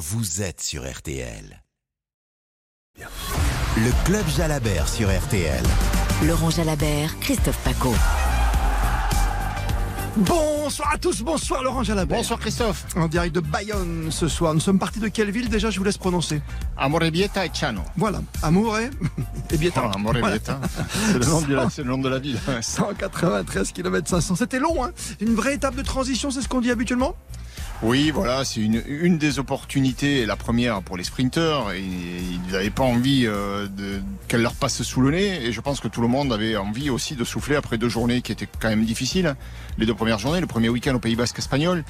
vous êtes sur RTL. Le Club Jalabert sur RTL. Laurent Jalabert, Christophe Paco. Bonsoir à tous, bonsoir Laurent Jalabert. Bonsoir Christophe. En direct de Bayonne ce soir. Nous sommes partis de quelle ville déjà Je vous laisse prononcer. Amorebieta et Chano. Voilà, Amour et, et Bieta. Ah, Amorebieta. C'est le, nom de la- c'est le nom de la ville. 193 km 500. C'était long, hein Une vraie étape de transition, c'est ce qu'on dit habituellement? Oui, voilà, c'est une, des opportunités, la première pour les sprinteurs. Et ils n'avaient pas envie euh, qu'elle leur passe sous le nez. Et je pense que tout le monde avait envie aussi de souffler après deux journées qui étaient quand même difficiles. Les deux premières journées, le premier week-end au Pays Basque espagnol.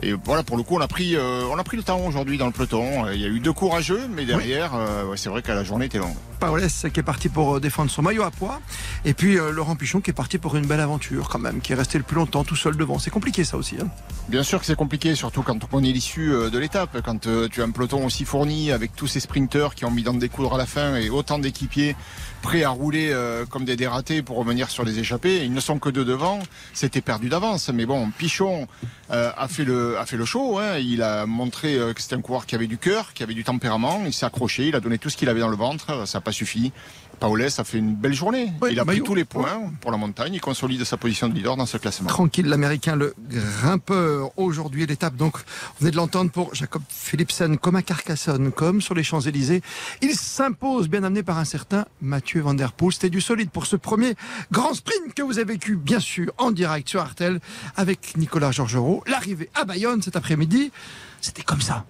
Et voilà, pour le coup, on a pris, euh, on a pris le temps aujourd'hui dans le peloton. Il y a eu deux courageux, mais derrière, euh, c'est vrai que la journée était longue. Paoles qui est parti pour euh, défendre son maillot à poids. Et puis euh, Laurent Pichon qui est parti pour une belle aventure quand même, qui est resté le plus longtemps tout seul devant. C'est compliqué ça aussi. Hein Bien sûr que c'est compliqué, surtout quand on connaît l'issue de l'étape. Quand tu as un peloton aussi fourni avec tous ces sprinteurs qui ont mis dans des découdre à la fin et autant d'équipiers prêts à rouler comme des dératés pour revenir sur les échappées. Ils ne sont que deux devant. C'était perdu d'avance. Mais bon, Pichon euh, a fait le a fait le show. hein. Il a montré euh, que c'était un coureur qui avait du cœur, qui avait du tempérament. Il s'est accroché. Il a donné tout ce qu'il avait dans le ventre. Ça n'a pas suffi. Paoles a fait une belle journée. Oui, il a pris maillot. tous les points pour la montagne. Il consolide sa position de leader dans ce classement. Tranquille, l'américain, le grimpeur. Aujourd'hui, l'étape, donc, vous venez de l'entendre pour Jacob Philipsen, comme à Carcassonne, comme sur les Champs-Élysées. Il s'impose, bien amené par un certain Mathieu Van Der Poel. C'était du solide pour ce premier grand sprint que vous avez vécu, bien sûr, en direct sur Artel, avec Nicolas Georgerot. L'arrivée à Bayonne cet après-midi, c'était comme ça.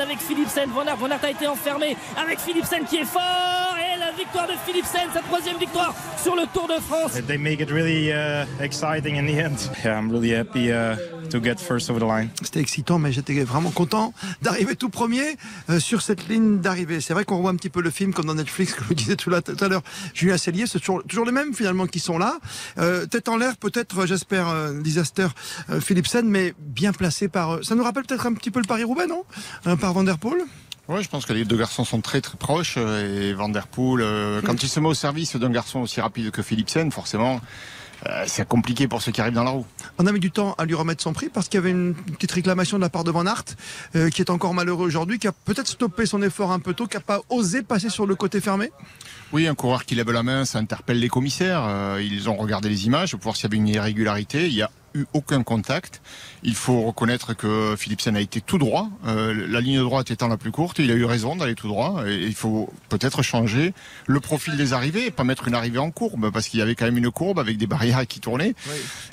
Avec Philipsen, Van Aert, Van Aert a été enfermé avec Philipsen qui est fort victoire de Philipsen, sa troisième victoire sur le Tour de France. They make it really uh, exciting in the end. Yeah, I'm really happy uh, to get first over the line. C'était excitant, mais j'étais vraiment content d'arriver tout premier euh, sur cette ligne d'arrivée. C'est vrai qu'on voit un petit peu le film comme dans Netflix, comme je disais tout, là- tout à l'heure. Julien Cellier, c'est toujours, toujours les mêmes finalement qui sont là. Euh, tête en l'air, peut-être, j'espère, euh, disaster euh, Philipsen, mais bien placé par. euh, ça nous rappelle peut-être un petit peu le Paris-Roubaix, non? Euh, Par Van Der Poel Oui, je pense que les deux garçons sont très très proches euh, et Van Der Poel, euh, quand il se met au service d'un garçon aussi rapide que Philipsen, forcément, euh, c'est compliqué pour ceux qui arrivent dans la roue. On a mis du temps à lui remettre son prix parce qu'il y avait une petite réclamation de la part de Van Aert, euh, qui est encore malheureux aujourd'hui, qui a peut-être stoppé son effort un peu tôt, qui n'a pas osé passer sur le côté fermé. Oui, un coureur qui lève la main, ça interpelle les commissaires. Euh, ils ont regardé les images pour voir s'il y avait une irrégularité. Il n'y a eu aucun contact. Il faut reconnaître que Philipsen a été tout droit. Euh, la ligne droite étant la plus courte, il a eu raison d'aller tout droit. Et il faut peut-être changer le profil des arrivées et pas mettre une arrivée en courbe parce qu'il y avait quand même une courbe avec des barrières qui tournaient.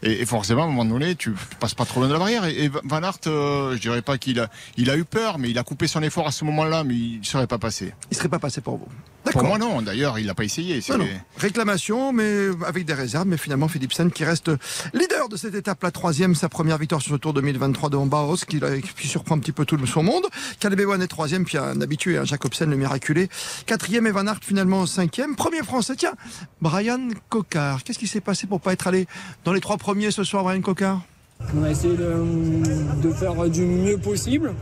Et, et forcément, à un moment donné, tu passes pas trop loin de la barrière. Et, et Van Aert, euh, je dirais pas qu'il a, il a eu peur, mais il a coupé son effort à ce moment-là, mais il ne serait pas passé. Il serait pas passé pour vous. Pour moi, non. D'ailleurs, il n'a pas essayé. C'est- Non, non. Réclamation, mais avec des réserves. Mais finalement, Philipsen qui reste leader de cette étape, la troisième, sa première victoire sur le Tour 2023 de Baos, qui, qui surprend un petit peu tout le- son monde. Caleb est troisième, puis un habitué, un Jacobsen, le miraculé. Quatrième, et Van Aert finalement cinquième. Premier français, tiens, Brian Cocard. Qu'est-ce qui s'est passé pour pas être allé dans les trois premiers ce soir, Brian Cocard On a essayé de, de faire du mieux possible.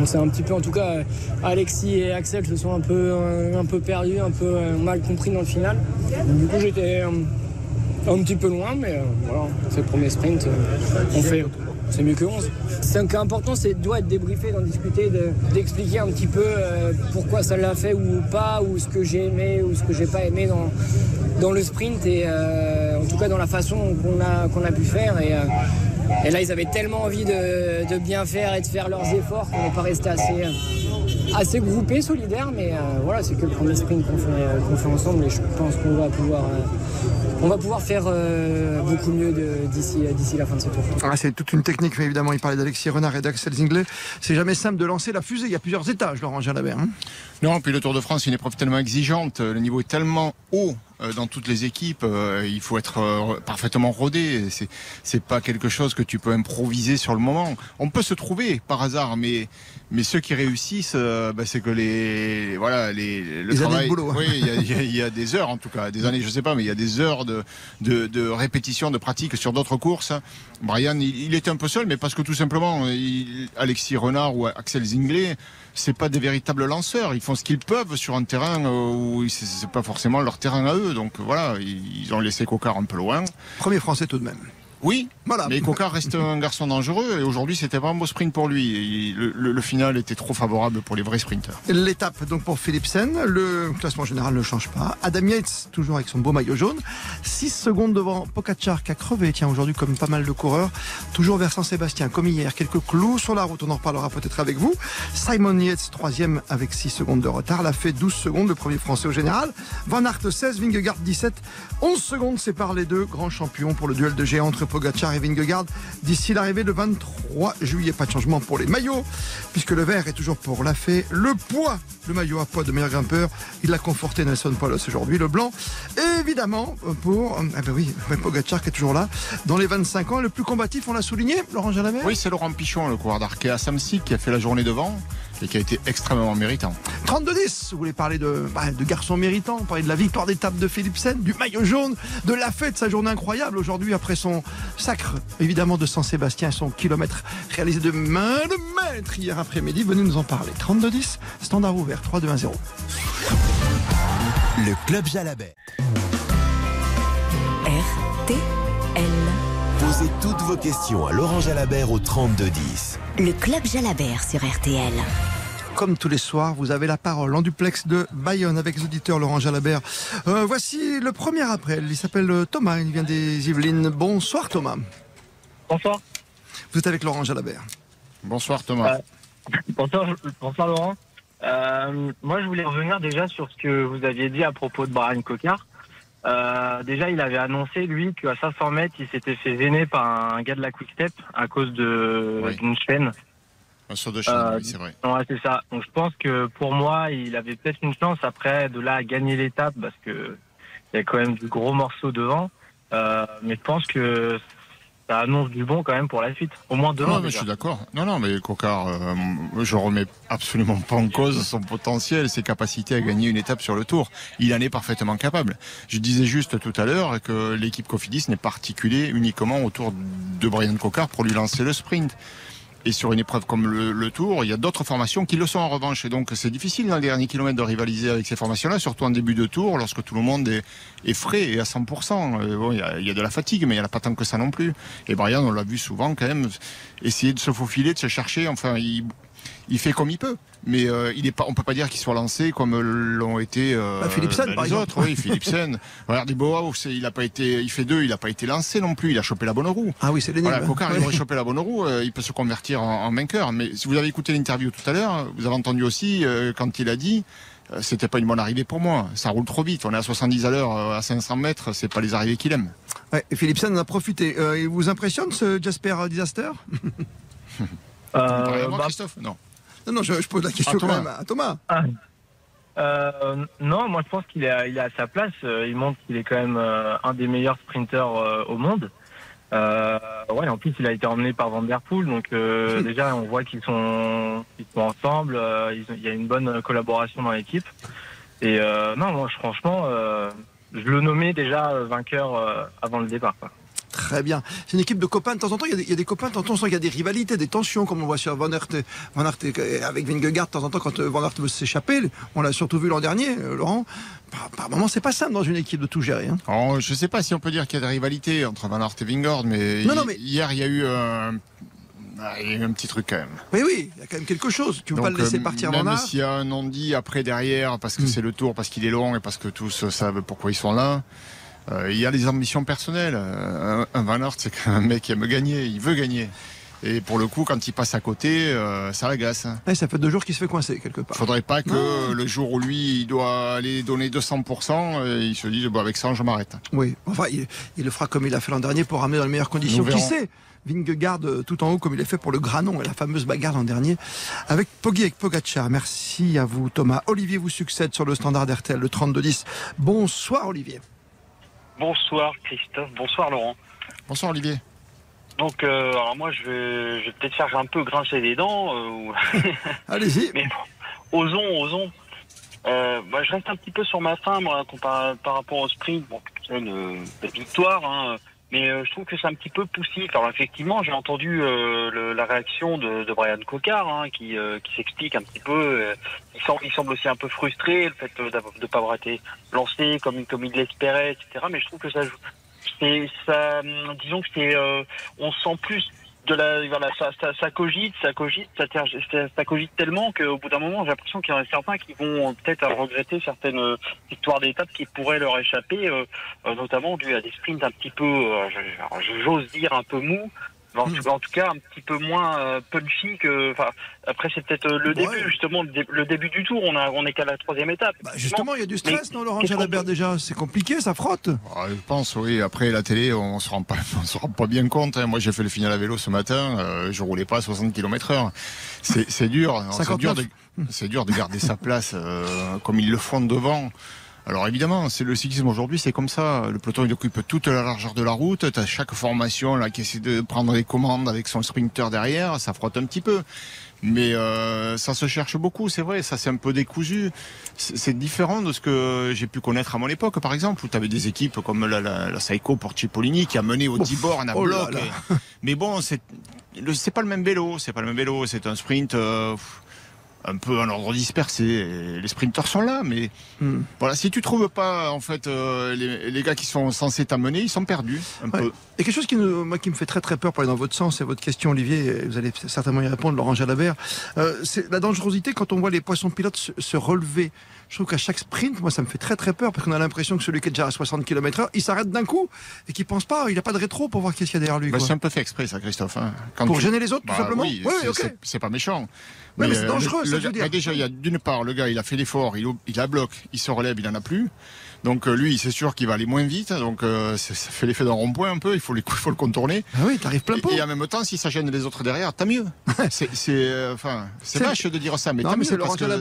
On un petit peu, en tout cas, Alexis et Axel se sont un peu, un peu perdus, un peu euh, mal compris dans le final. Du coup, j'étais euh, un petit peu loin, mais euh, voilà, c'est le premier sprint. on fait, c'est mieux que 11. C'est un cas important, c'est doit être débriefé, d'en discuter, de- d'expliquer un petit peu pourquoi ça l'a fait ou pas, ou ce que j'ai aimé ou ce que j'ai pas aimé dans, dans le sprint et en tout cas dans la façon qu'on a, a pu faire. Et, et là, ils avaient tellement envie de, de bien faire et de faire leurs efforts qu'on n'est pas resté assez, euh, assez groupés, solidaires. Mais euh, voilà, c'est que le premier sprint qu'on fait, euh, qu'on fait ensemble et je pense qu'on va pouvoir, euh, on va pouvoir faire euh, beaucoup mieux de- d'ici d'ici la fin de ce tour. Ah, c'est toute une technique, mais évidemment, il parlait d'Alexis Renard et d'Axel Zinglet. C'est jamais simple de lancer la fusée. Il y a plusieurs étages, Laurent Jalabert. hein. Non, puis le Tour de France, c'est une épreuve tellement exigeante, le niveau est tellement haut dans toutes les équipes, euh, il faut être euh, parfaitement rodé. C'est c'est pas quelque chose que tu peux improviser sur le moment. On peut se trouver par hasard, mais mais ceux qui réussissent, euh, bah, c'est que les voilà les le Les années de travail. boulot, hein. Oui, il y, a- il y a- il y a des heures en tout cas, des années, je sais pas, mais il y a des heures de de, de répétition, de pratique sur d'autres courses. Brian, il, il était un peu seul, mais parce que tout simplement, il- Alexis Renard ou Axel Zinglet, c'est pas des véritables lanceurs. Ils font ce qu'ils peuvent sur un terrain euh, où c'est- pas forcément leur terrain à eux. Donc voilà, ils ils ont laissé Cocard un peu loin. Premier français tout de même. Oui, Voilà. mais Cocard reste un garçon dangereux et aujourd'hui c'était pas un beau sprint pour lui. Le- le final était trop favorable pour les vrais sprinteurs. L'étape donc pour Philipsen, le classement général ne change pas. Adam Yates toujours avec son beau maillot jaune, 6 secondes devant Pogacar qui a crevé tiens aujourd'hui comme pas mal de coureurs, toujours vers Saint-Sébastien comme hier, quelques clous sur la route, on en reparlera peut-être avec vous. Simon Yates troisième avec 6 secondes de retard, l'a fait 12 secondes le premier français au général. Van Aert 16, Vingegaard 17, 11 secondes séparent les deux grands champions pour le duel de géants entre Pogacar et Vingegaard d'ici l'arrivée le 23 juillet. Pas de changement pour les maillots puisque le vert est toujours pour la fée. Le poids, le maillot à poids de meilleur grimpeur, il l'a conforté Nelson Polos aujourd'hui. Le blanc, évidemment, pour, ah ben oui, Pogacar qui est toujours là. Dans les 25 ans, le plus combatif, on l'a souligné, Laurent Jalabert? Oui, c'est Laurent Pichon, le coureur d'Arkea Samsic, qui a fait la journée devant et qui a été extrêmement méritant. 32-10, vous voulez parler de, bah, de garçons méritants, parler de la victoire d'étape de Philipsen, du maillot jaune, de la fête, sa journée incroyable aujourd'hui après son sacre, évidemment, de Saint-Sébastien, son kilomètre réalisé de main de maître hier après-midi. Venez nous en parler. 32-10, standard ouvert, 3-2-1-0. Le Club Jalabert. RTL. Posez toutes vos questions à Laurent Jalabert au 3210. Le Club Jalabert sur RTL. Comme tous les soirs, vous avez la parole en duplex de Bayonne avec les auditeurs Laurent Jalabert. Euh, voici le premier appel. Il s'appelle euh, Thomas, il vient des Yvelines. Bonsoir Thomas. Bonsoir. Vous êtes avec Laurent Jalabert. Bonsoir Thomas. Bonsoir, bonsoir Laurent. Euh, moi, je voulais revenir déjà sur ce que vous aviez dit à propos de Brian Cocard. Euh, déjà, il avait annoncé, lui, qu'à 500 mètres, il s'était fait gêner par un gars de la Quick Step à cause Oui. d'une chaîne. Un saut de chaîne, euh, oui, c'est vrai. Ouais, c'est ça. Donc, je pense que pour moi, il avait peut-être une chance après de là à gagner l'étape parce que il y a quand même du gros morceau devant. Euh, mais je pense que ça annonce du bon quand même pour la suite. Au moins demain. Non, mais je suis d'accord. Non, non, mais Cocard, euh, je remets absolument pas en cause son potentiel, ses capacités à gagner une étape sur le Tour. Il en est parfaitement capable. Je disais juste tout à l'heure que l'équipe Cofidis n'est pas articulée uniquement autour de Brian Cocard pour lui lancer le sprint. Et sur une épreuve comme le, le Tour, il y a d'autres formations qui le sont en revanche. Et donc c'est difficile dans les derniers kilomètres de rivaliser avec ces formations-là, surtout en début de Tour, lorsque tout le monde est, est frais et à 100%. Euh, bon, il, y a, il y a de la fatigue, mais il n'y en a pas tant que ça non plus. Et Brian, on l'a vu souvent quand même, essayer de se faufiler, de se chercher. Enfin, il, il fait comme il peut. Mais euh, il est pas, on peut pas dire qu'il soit lancé comme l'ont été euh, Bah, Philipsen, bah, par les exemple. autres. Oui, Philipsen. Il a pas été, il fait deux, il a pas été lancé non plus. Il a chopé la bonne roue. Ah oui, c'est l'énigme. Voilà, Cocard, Ouais. il aurait chopé la bonne roue, euh, il peut se convertir en, en vainqueur. Mais si vous avez écouté l'interview tout à l'heure, vous avez entendu aussi euh, quand il a dit euh, c'était pas une bonne arrivée pour moi. Ça roule trop vite. On est à 70 à l'heure à 500 mètres. C'est pas les arrivées qu'il aime. Ouais, et Philipsen en a profité. Euh, il vous impressionne ce Jasper Disaster? Euh, bah, Christophe? Non. Non, non, je, je pose la question À quand Thomas. même à Thomas. Euh, non, moi je pense qu'il est, à- il est à sa place. Euh, Il montre qu'il est quand même euh, un des meilleurs sprinteurs euh, au monde. Euh, ouais, en plus il a été emmené par Van Der Poel, donc euh, déjà on voit qu'ils sont, ils sont ensemble. euh, ils ont- il y a une bonne collaboration dans l'équipe. Et euh, non, moi franchement, euh, je le nommais déjà vainqueur euh, avant le départ. Quoi. Très bien. C'est une équipe de copains. De temps en temps, il y a des, il y a des copains. De temps en temps, on sent qu'il y a des rivalités, des tensions, comme on voit sur Van Aert, Van avec Vingegaard. De temps en temps, quand euh, Van Aert veut s'échapper, on l'a surtout vu l'an dernier, euh, Laurent. Par, par moment, c'est pas simple dans une équipe de tout gérer. hein. Alors, je sais pas si on peut dire qu'il y a des rivalités entre Van Aert et Vingord, mais, Non, non, hi- mais- hier il y a eu un, ah, il y a eu un petit truc quand même. Oui, oui, il y a quand même quelque chose. Tu veux pas Donc, le laisser euh, partir même Van Aert s'il y a un non-dit après derrière, parce que Mm. c'est le tour, parce qu'il est long et parce que tous savent pourquoi ils sont là. Euh, il y a des ambitions personnelles. Euh, Un, un Van Aert, c'est quand même un mec qui aime gagner, il veut gagner. Et pour le coup, quand il passe à côté, euh, ça l'agace. Ouais, Ça fait deux jours qu'il se fait coincer quelque part. Faudrait pas que Non. le jour où lui, il doit aller donner 200%, euh, il se dise, bon, avec ça, je m'arrête. Oui, enfin, il, il le fera comme il a fait l'an dernier pour ramener dans les meilleures conditions. Qui sait Vingegaard tout en haut comme il a fait pour le Granon et la fameuse bagarre l'an dernier avec Poggi et Pogacar. Merci à vous Thomas. Olivier vous succède sur le standard RTL, le 32-10. Bonsoir Olivier. Bonsoir Christophe, bonsoir Laurent. Bonsoir Olivier. Donc euh, alors moi je vais, je vais peut-être faire un peu grincer des dents, euh, Allez-y. mais bon, osons, osons. Euh, moi, je reste un petit peu sur ma fin moi, comparé- par rapport au sprint. Bon, c'est une, victoire, hein, mais euh, je trouve que c'est un petit peu poussif. Alors effectivement, j'ai entendu euh, le- la réaction de, de Brian Cocard, hein, qui, euh, qui s'explique un petit peu. euh, il, semble, il semble aussi un peu frustré le fait de ne pas avoir été lancé comme, comme il l'espérait, etc. Mais je trouve que ça c'est ça, hum, disons que c'est, euh, on sent plus de la, voilà, ça, ça, ça cogite, ça cogite, ça, cogite tellement qu'au bout d'un moment, j'ai l'impression qu'il y en a certains qui vont euh, peut-être regretter certaines euh, victoires d'étape qui pourraient leur échapper, euh, euh, notamment dû à des sprints un petit peu, j'ose dire un peu mous. En, tout, en tout cas, un petit peu moins euh, punchy que. Enfin, après, c'est peut-être euh, le Ouais. début, justement, le, dé- le début du tour. On a, on est qu'à la troisième étape. Bah, justement, il y a du stress, Mais non, Laurent Jalabert, déjà? C'est compliqué, ça frotte. Ah, je pense, oui. Après, la télé, on se rend pas, on se rend pas bien compte. hein. Moi, j'ai fait le final à vélo ce matin. euh, je roulais pas à 60 km heure. C'est, c'est dur. C'est dur, 59. de, c'est dur de garder sa place euh, comme ils le font devant. Alors évidemment, c'est le cyclisme aujourd'hui, c'est comme ça. Le peloton il occupe toute la largeur de la route. T'as chaque formation là qui essaie de prendre les commandes avec son sprinter derrière, ça frotte un petit peu. Mais euh, ça se cherche beaucoup, c'est vrai. Ça c'est un peu décousu. C'est différent de ce que j'ai pu connaître à mon époque, par exemple, où tu avais des équipes comme la, la, la Saiko pour Cipollini qui a mené au 10 bornes à oh bloc. là. Mais bon, c'est pas le même vélo. C'est pas le même vélo. C'est un sprint. euh, pff, un peu en ordre dispersé. Et Les sprinteurs sont là, mais Hmm. voilà, si tu trouves pas en fait euh, les, les gars qui sont censés t'amener, ils sont perdus un Ouais. peu. Et quelque chose qui, nous- moi, qui me fait très très peur pour aller dans votre sens, c'est votre question, Olivier, vous allez certainement y répondre, Laurent Jalabert. Euh, c'est la dangerosité quand on voit les poissons pilotes se, se relever. Je trouve qu'à chaque sprint, moi, ça me fait très très peur parce qu'on a l'impression que celui qui est déjà à 60 km/h, il s'arrête d'un coup et qu'il pense pas, il n'a pas de rétro pour voir qu'est-ce qu'il y a derrière lui. Bah, c'est un peu fait exprès, ça, Christophe. hein. Quand Pour tu- gêner les autres, tout Bah simplement Oui, Oui, c'est- pas méchant. Mais c'est euh, dangereux, le- ça, le dire. bah, déjà, il y a d'une part, le gars, il a fait l'effort, il, il a bloc, il se relève, il en a plus. Donc euh, lui, c'est sûr qu'il va aller moins vite. Donc euh, ça fait l'effet d'un rond-point un peu. Il faut, les- il faut le contourner. Ah oui, t'arrives plein pot. Et, et en même temps, si ça gêne les autres derrière, tant mieux. c'est euh, enfin, c'est de dire ça, mais non, tant mais mieux,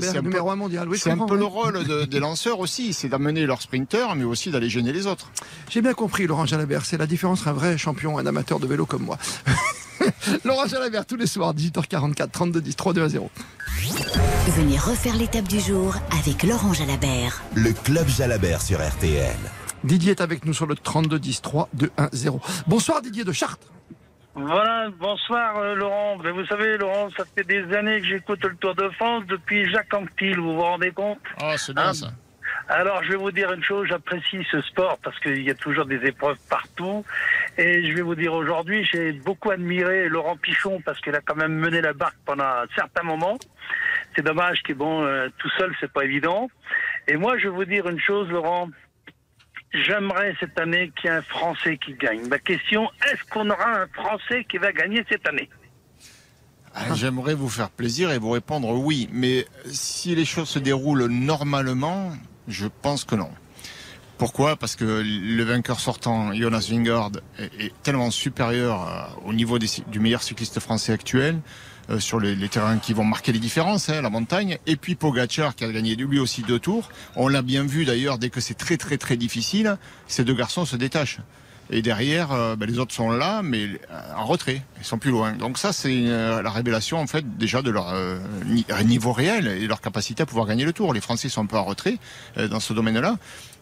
c'est un peu- numéro un mondial. Oui, c'est un peu le rôle de- des lanceurs aussi, c'est d'amener leurs sprinteurs, mais aussi d'aller gêner les autres. J'ai bien compris, Laurent Jalabert. C'est la différence entre un vrai champion et un amateur de vélo comme moi. Laurent Jalabert, tous les soirs, 18h44, 32 10, 3 2 à 0. Venez refaire l'étape du jour avec Laurent Jalabert. Le Club Jalabert sur RTL. Didier est avec nous sur le 32 10, 3 2 1 0. Bonsoir Didier de Chartres. Voilà, bonsoir euh, Laurent. Ben, vous savez Laurent, ça fait des années que j'écoute le Tour de France depuis Jacques Anquetil, vous vous rendez compte? Ah, c'est bien Ah, ça. Alors je vais vous dire une chose, j'apprécie ce sport parce qu'il y a toujours des épreuves partout. Et je vais vous dire aujourd'hui, j'ai beaucoup admiré Laurent Pichon parce qu'il a quand même mené la barque pendant un certain moment. C'est dommage que bon, euh, tout seul c'est pas évident. Et moi je vais vous dire une chose Laurent, J'aimerais cette année qu'il y ait un Français qui gagne. Ma question, est-ce qu'on aura un Français qui va gagner cette année? Ah, J'aimerais vous faire plaisir et vous répondre oui, mais si les choses se déroulent normalement, je pense que non. Pourquoi? Parce que le vainqueur sortant, Jonas Vingard, est, tellement supérieur euh, au niveau du meilleur cycliste français actuel euh, sur les, terrains qui vont marquer les différences, hein, la montagne. Et puis Pogacar qui a gagné lui aussi deux tours. On l'a bien vu d'ailleurs, dès que c'est très très très difficile, ces deux garçons se détachent. Et derrière, euh, ben, les autres sont là, mais euh, en retrait. Ils sont plus loin. Donc ça, c'est euh, la révélation en fait déjà de leur ni- niveau réel et leur capacité à pouvoir gagner le Tour. Les Français sont un peu en retrait dans ce domaine-là.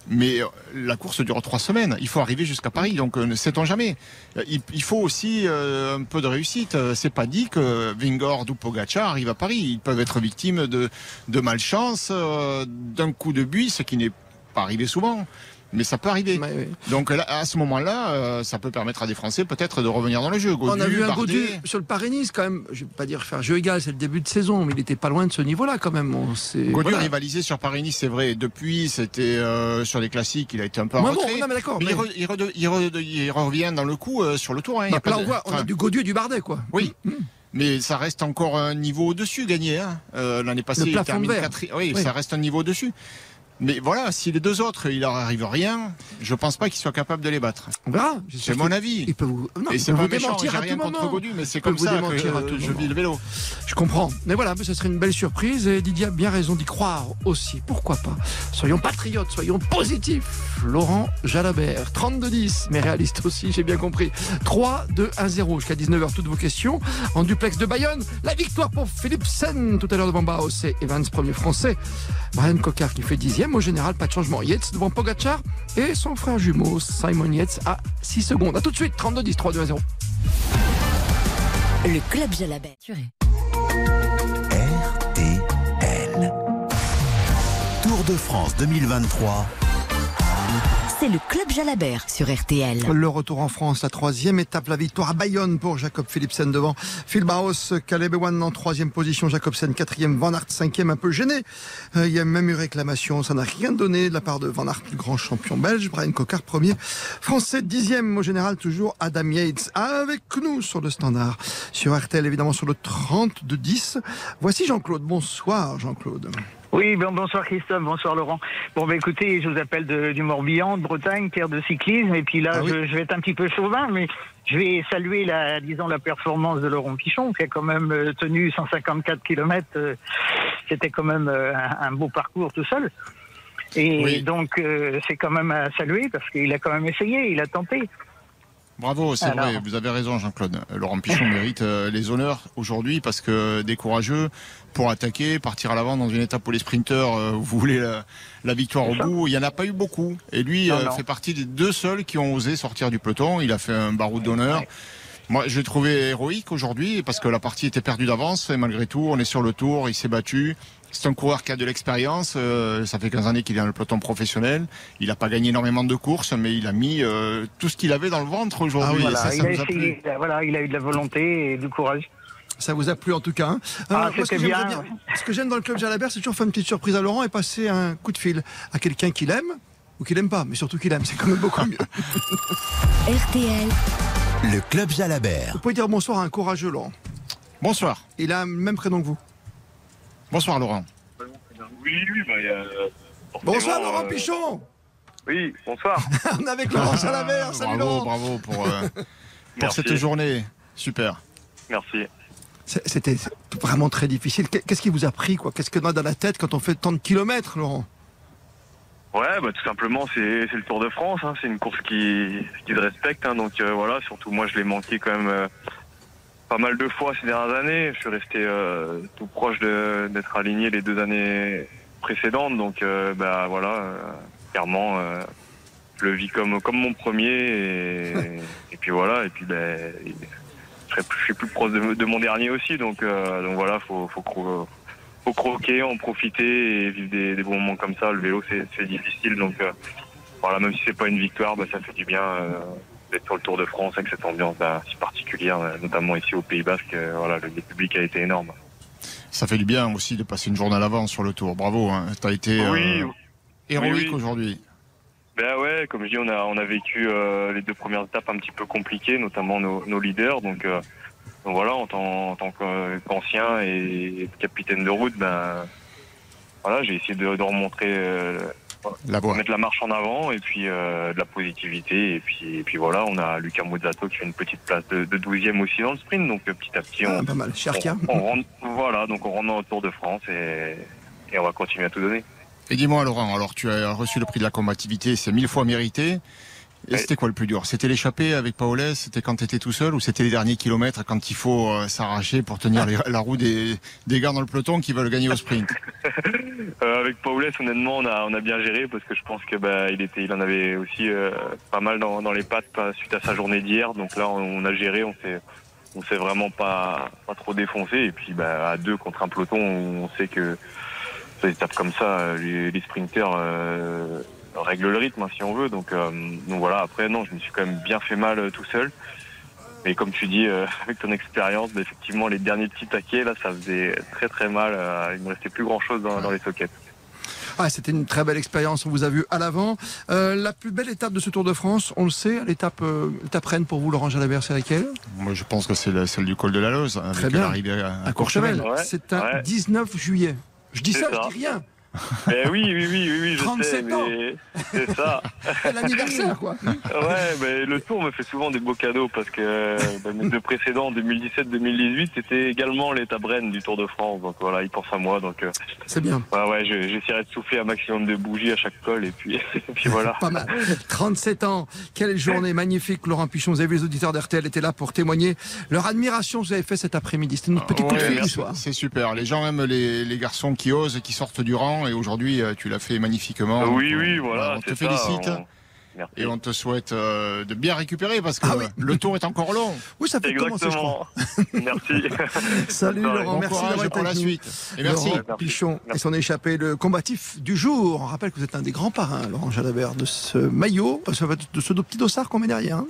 Mais la course dure trois semaines. Il faut arriver jusqu'à Paris, donc ne sait-on jamais. Il, faut aussi un peu de réussite. C'est pas dit que Vingord ou Pogacar arrivent à Paris. Ils peuvent être victimes de, de malchance, d'un coup de buis, ce qui n'est pas arrivé souvent. Mais ça peut arriver. Ouais, ouais. Donc là, à ce moment-là, euh, ça peut permettre à des Français peut-être de revenir dans le jeu. On a vu un. Gaudu sur le Paris-Nice quand même. Je vais pas dire faire jeu égal, c'est le début de saison, mais il était pas loin de ce niveau-là quand même. On voilà. rivalisé sur Paris-Nice, c'est vrai. Depuis, c'était euh, sur les classiques, il a été un peu en bon, retrait. non, mais d'accord, Mais il, re- il re- il re- il revient dans le coup euh, sur le tour. Hein, Bah, là, on voit, on a du Gaudu et du Bardet, quoi. Oui. Mais ça reste encore un niveau au-dessus gagné. Hein. Euh, L'année passée, Le il termine de verre. quatri- Oui, Oui. ça reste un niveau au-dessus. Mais voilà, si les deux autres, il leur arrive rien, je pense pas qu'ils soient capables de les battre. On verra. C'est mon avis. Il peut vous, non, Et c'est pas méchant, j'ai rien contre moment. Gaudu, mais c'est comme ça que euh, je vis le vélo. Je comprends. Mais voilà, mais ce serait une belle surprise et Didier a bien raison d'y croire aussi. Pourquoi pas? Soyons patriotes, soyons positifs. Laurent Jalabert, 32-10, mais réaliste aussi, j'ai bien compris. 3, 2, 1, 0 jusqu'à 19h, toutes vos questions. En duplex de Bayonne, la victoire pour Philippe Sen tout à l'heure devant Baos et Evans, premier français. Brian Cocard qui fait dixième. Au général, pas de changement. Yates devant Pogacar et son frère jumeau Simon Yates à 6 secondes. A tout de suite, 32-10, 3, 2, 1, 0. Le Club Jalabert. RTL. Tour de France 2023. Le Club Jalabert sur RTL. Le retour en France, la troisième étape, la victoire à Bayonne pour Jacob Philipsen devant Phil Barros, Caleb en troisième position, Jacobsen quatrième, Van Aert cinquième, un peu gêné. Euh, il y a même eu réclamation, ça n'a rien donné de la part de Van Aert, grand champion belge, Brian Cocard premier, français dixième au général, toujours Adam Yates avec nous sur le standard, sur RTL évidemment sur le 30 de 10. Voici Jean-Claude, bonsoir Jean-Claude. Oui, bon, bonsoir Christophe, bonsoir Laurent. Bon, bah, écoutez, je vous appelle de- du Morbihan, de Bretagne, terre de cyclisme, et puis là, Ah oui. je, je vais être un petit peu chauvin, mais je vais saluer la, disons, la performance de Laurent Pichon, qui a quand même euh, tenu 154 km. C'était quand même euh, un, un beau parcours tout seul. Et Oui. donc, euh, c'est quand même à saluer parce qu'il a quand même essayé, il a tenté. Bravo, c'est Alors. vrai, vous avez raison Jean-Claude. Euh, Laurent Pichon mérite euh, les honneurs aujourd'hui parce que des courageux pour attaquer, partir à l'avant dans une étape où les sprinteurs euh, voulaient la, la victoire au bout. Il n'y en a pas eu beaucoup. Et lui Non, euh, non. fait partie des deux seuls qui ont osé sortir du peloton. Il a fait un baroud d'honneur. Moi, je l'ai trouvé héroïque aujourd'hui parce que la partie était perdue d'avance et malgré tout, on est sur le tour, il s'est battu. C'est un coureur qui a de l'expérience. euh, ça fait 15 années qu'il est dans le peloton professionnel. Il n'a pas gagné énormément de courses, mais il a mis euh, tout ce qu'il avait dans le ventre aujourd'hui. Ah Voilà, ça, ça il a essayé, voilà, il a eu de la volonté et du courage. Ça vous a plu en tout cas. hein Ah, moi, ce, que ce que j'aime dans le club Jalabert, c'est toujours faire une petite surprise à Laurent et passer un coup de fil à quelqu'un qu'il aime ou qu'il aime pas, mais surtout qu'il aime. C'est quand même beaucoup mieux. RTL, Le Club Jalabert. Vous pouvez dire bonsoir à un courageux Laurent. Bonsoir. Il a le même prénom que vous. Bonsoir Laurent. Oui, oui, bah, il y a, Bonsoir Laurent euh, Pichon Oui, bonsoir. On est avec Laurent Jalabert. Salut bravo, Laurent. bravo pour, euh, pour cette journée. Super. Merci. C'était vraiment très difficile. Qu'est- Qu'est-ce qui vous a pris quoi? Qu'est-ce qu'on a dans la tête quand on fait tant de kilomètres, Laurent? Ouais, bah, tout simplement, c'est c'est le Tour de France. hein. C'est une course qui, qui se respecte. hein. donc euh, voilà, surtout moi, je l'ai manqué quand même euh, pas mal de fois ces dernières années. Je suis resté euh, tout proche d'être aligné les deux années précédentes. Donc euh, bah voilà, euh, clairement, euh, je le vis comme comme mon premier. Et, et puis voilà. Et puis ben, je plus- je suis plus proche de, de mon dernier aussi. Donc euh, donc voilà, faut faut cro- faut croquer, en profiter et vivre des, des bons moments comme ça. Le vélo, c'est c'est difficile, donc euh, voilà, même si c'est pas une victoire, bah, ça fait du bien euh, d'être sur le Tour de France avec cette ambiance bah, si particulière, euh, notamment ici au Pays Basque. euh, voilà, le, public a été énorme. Ça fait du bien aussi de passer une journée à l'avance sur le tour. Bravo. Hein. Tu as été euh, héroïque oui, aujourd'hui. Ben ouais, comme je dis, on a on a vécu euh, les deux premières étapes un petit peu compliquées, notamment nos, nos leaders. Donc, euh, donc voilà, en tant, en tant qu'en- qu'ancien et capitaine de route, ben voilà, j'ai essayé de, de remontrer, La mettre la marche en avant et puis euh, de la positivité. Et puis et puis voilà, on a Lucas Mozzato qui fait une petite place de, de 12e aussi dans le sprint. Donc euh, petit à petit, on, Ah, Pas mal. Cherkia. on, on rentre, voilà, donc on rentre dans le Tour de France et, et on va continuer à tout donner. Et dis-moi Laurent, alors tu as reçu le prix de la combativité, c'est mille fois mérité. Et c'était quoi le plus dur? C'était l'échappée avec Paolès C'était quand tu étais tout seul Ou c'était les derniers kilomètres quand il faut euh, s'arracher pour tenir les- la roue des, des gars dans le peloton qui veulent gagner au sprint? Euh, avec Paulès, honnêtement, on a, on a bien géré parce que je pense que bah, il était, il en avait aussi euh, pas mal dans, dans les pattes pas- suite à sa journée d'hier. Donc là, on, on a géré, on s'est, on s'est vraiment pas, pas trop défoncé. Et puis bah, à deux contre un peloton, on sait que sur des étapes comme ça, les, les sprinters règlent le rythme hein, si on veut. Donc, euh, donc voilà. Après, non, je me suis quand même bien fait mal euh, tout seul. Mais comme tu dis, euh, avec ton expérience, bah, effectivement, les derniers petits taquets, là, ça faisait très très mal. euh, il me restait plus grand chose dans, dans les sockets. Ah, C'était une très belle expérience, on vous a vu à l'avant. Euh, la plus belle étape de ce Tour de France, on le sait, l'étape euh, l'étape reine pour vous, Laurent Jalabert, c'est laquelle? Moi je pense que c'est celle du col de la Loze, avec Très bien. l'arrivée à, à À Courchevel. Ouais, C'est un ouais. 19 juillet. Je dis ça. je dis rien. Oui, oui, oui, oui, oui, je 37 sais, ans. mais c'est ça. C'est l'anniversaire, quoi. Ouais, mais le tour me fait souvent des beaux cadeaux parce que euh, bah, mes deux précédents, 2017-2018, c'était également l'étape reine du Tour de France. Donc voilà, il pense à moi. Donc euh, C'est bien. ouais, ouais, je- j'essaierai de souffler un maximum de bougies à chaque col et puis, et puis voilà. Pas mal. 37 ans. Quelle journée magnifique, Laurent Pichon. Vous avez vu, les auditeurs d'RTL étaient là pour témoigner leur admiration que vous avez fait cet après-midi. C'était notre petit coup de Ouais, fil du soir. C'est super. Les gens aiment les, les garçons qui osent et qui sortent du rang. Et aujourd'hui, euh, tu l'as fait magnifiquement. oui, Donc, oui, on- voilà. On te ça, félicite. on- Merci. Et on te souhaite euh, de bien récupérer parce Ah que le tour est encore long. Oui, ça fait commencer, je crois. Merci. Salut. Laurent, Bon merci courage d'avoir été pour la nous. suite. Et merci. Laurent Merci. Pichon et son échappé, le combatif du jour. On rappelle que vous êtes un des grands parrains, Laurent Jalabert, de ce maillot, euh, de ce petit dossard qu'on met derrière. hein.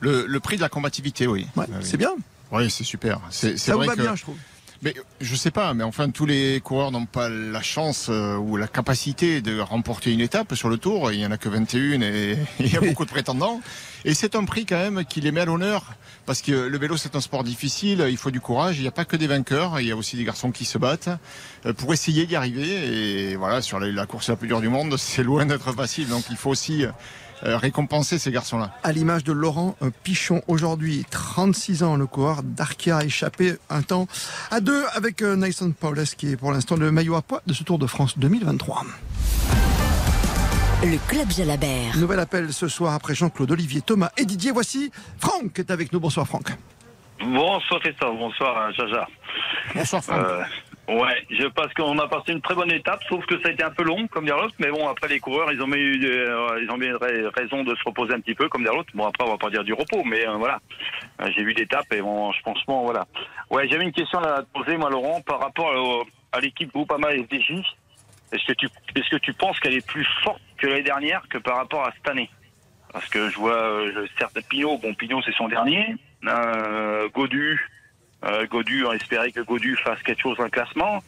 Le, le prix de la combativité, oui. Ouais, Ah oui. c'est bien. Oui, c'est super. C'est Ça vous va que- bien, je trouve. Mais je sais pas, mais enfin tous les coureurs n'ont pas la chance euh, ou la capacité de remporter une étape sur le Tour. Il y en a que 21 et il y a beaucoup de prétendants. Et c'est un prix quand même qui les met à l'honneur parce que le vélo c'est un sport difficile. Il faut du courage. Il n'y a pas que des vainqueurs. Il y a aussi des garçons qui se battent euh, pour essayer d'y arriver. Et voilà, sur la, course la plus dure du monde, c'est loin d'être facile. Donc il faut aussi euh, récompenser ces garçons-là. À l'image de Laurent euh, Pichon, aujourd'hui, 36 ans, le coureur d'Arkea a échappé un temps à deux avec euh, Nathan Paulus, qui est pour l'instant le maillot à poids de ce Tour de France 2023. Le Club Jalabert. Nouvel appel ce soir après Jean-Claude, Olivier, Thomas et Didier. Voici Franck qui est avec nous. Bonsoir Franck. Bonsoir Christophe, bonsoir euh, Jaja. Bonsoir Franck. Euh, ouais, je pense qu'on a passé une très bonne étape, sauf que ça a été un peu long, comme dire l'autre. Mais bon, après les coureurs, ils ont eu, euh, ils ont ra- raison de se reposer un petit peu, comme dire l'autre. Bon, après, on va pas dire du repos, mais euh, voilà. Euh, J'ai vu l'étape et bon, je franchement, voilà. Ouais, j'avais une question à te poser, moi, Laurent, par rapport au- à l'équipe Groupama FDJ. Est-ce que tu, est-ce que tu penses qu'elle est plus forte que l'année dernière que par rapport à cette année? Parce que je vois, euh, certes, Pinot, bon, Pinot c'est son dernier. Euh, Godu, euh, Godu, on espérait que Godu fasse quelque chose dans le classement.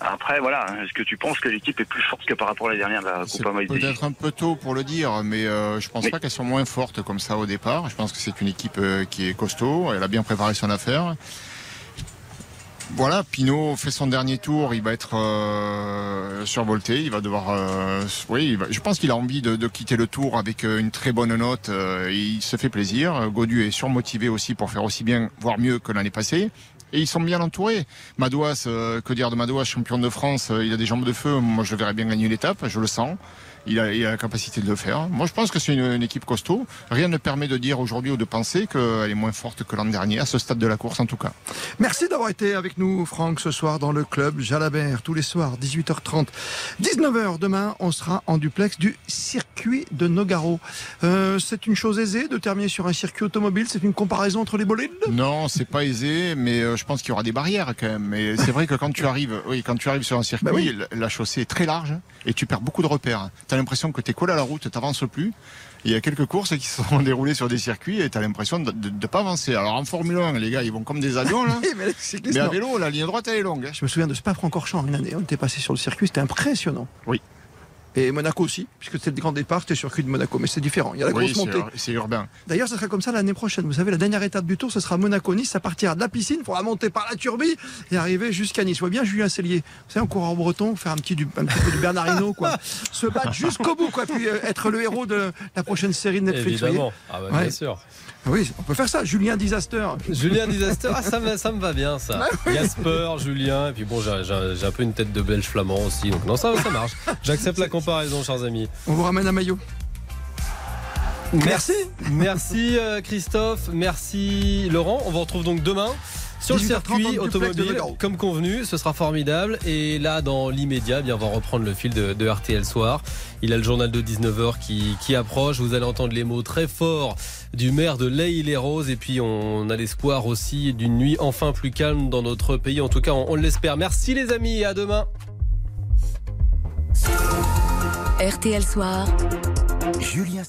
Après, voilà, est-ce que tu penses que l'équipe est plus forte que par rapport à l'année dernière de la FDJ peut-être un peu tôt pour le dire, mais euh, je pense Mais- pas qu'elles sont moins fortes comme ça au départ. Je pense que c'est une équipe euh, qui est costaud. Elle a bien préparé son affaire. Voilà, Pinot fait son dernier tour, il va être euh, survolté, il va devoir, euh, oui, je pense qu'il a envie de, de quitter le tour avec euh, une très bonne note. euh, il se fait plaisir. Godu est surmotivé aussi pour faire aussi bien, voire mieux que l'année passée. Et ils sont bien entourés. Madouas, euh, que dire de Madouas, champion de France, euh, il a des jambes de feu. Moi, je le verrais bien gagner l'étape, je le sens. Il a, il a la capacité de le faire. Moi, je pense que c'est une, une équipe costaud. Rien ne permet de dire aujourd'hui ou de penser qu'elle est moins forte que l'an dernier, à ce stade de la course en tout cas. Merci d'avoir été avec nous, Franck, ce soir dans le club Jalabert, tous les soirs, 18h30. 19h demain, on sera en duplex du circuit de Nogaro. Euh, c'est une chose aisée de terminer sur un circuit automobile, c'est une comparaison entre les bolides? Non, c'est pas aisé, mais euh, je pense qu'il y aura des barrières quand même. Mais c'est vrai que quand tu arrives, oui, quand tu arrives sur un circuit, Bah oui. la- la chaussée est très large et tu perds beaucoup de repères. T'as l'impression que t'es collé à la route, t'avances plus. Il y a quelques courses qui se sont déroulées sur des circuits et t'as l'impression de ne pas avancer. Alors en Formule 1, les gars, ils vont comme des avions là. Mais Mais à vélo, la ligne droite, elle est longue. hein. Je me souviens de Spa-Francorchamps une année, on était passé sur le circuit, c'était impressionnant. Oui. Et Monaco aussi, puisque c'était le grand départ, c'était le circuit de Monaco, mais c'est différent. Il y a la Oui, grosse c'est montée. c'est urbain. D'ailleurs, ça sera comme ça l'année prochaine. Vous savez, la dernière étape du tour, ce sera Monaco-Nice. Ça partira de la piscine, il faudra monter par la turbie et arriver jusqu'à Nice. Soit bien Julien Cellier. Vous savez, un coureur breton, faire un petit, du, un petit peu du Bernardino, quoi. Se battre jusqu'au bout, quoi. Puis euh, être le héros de la prochaine série de Netflix. vous Évidemment. Ah bah, Ouais. Bien sûr. Oui, on peut faire ça. Julien Disaster. Julien Disaster, ah, ça, me, ça me va bien ça. Oui. Jasper, Julien, et puis bon, j'ai- un peu une tête de belge flamand aussi, donc non, ça, ça marche. J'accepte la comparaison, chers amis. On vous ramène un maillot. Merci. Merci euh, Christophe, merci Laurent. On vous retrouve donc demain. Sur le 18h30 circuit automobile, comme convenu, ce sera formidable. Et là, dans l'immédiat, eh bien, on va reprendre le fil de, de RTL Soir. Il a le journal de 19h qui, qui approche. Vous allez entendre les mots très forts du maire de Leigh-les-Roses. Et puis, on a l'espoir aussi d'une nuit enfin plus calme dans notre pays. En tout cas, on, on l'espère. Merci les amis et à demain. RTL Soir. Julien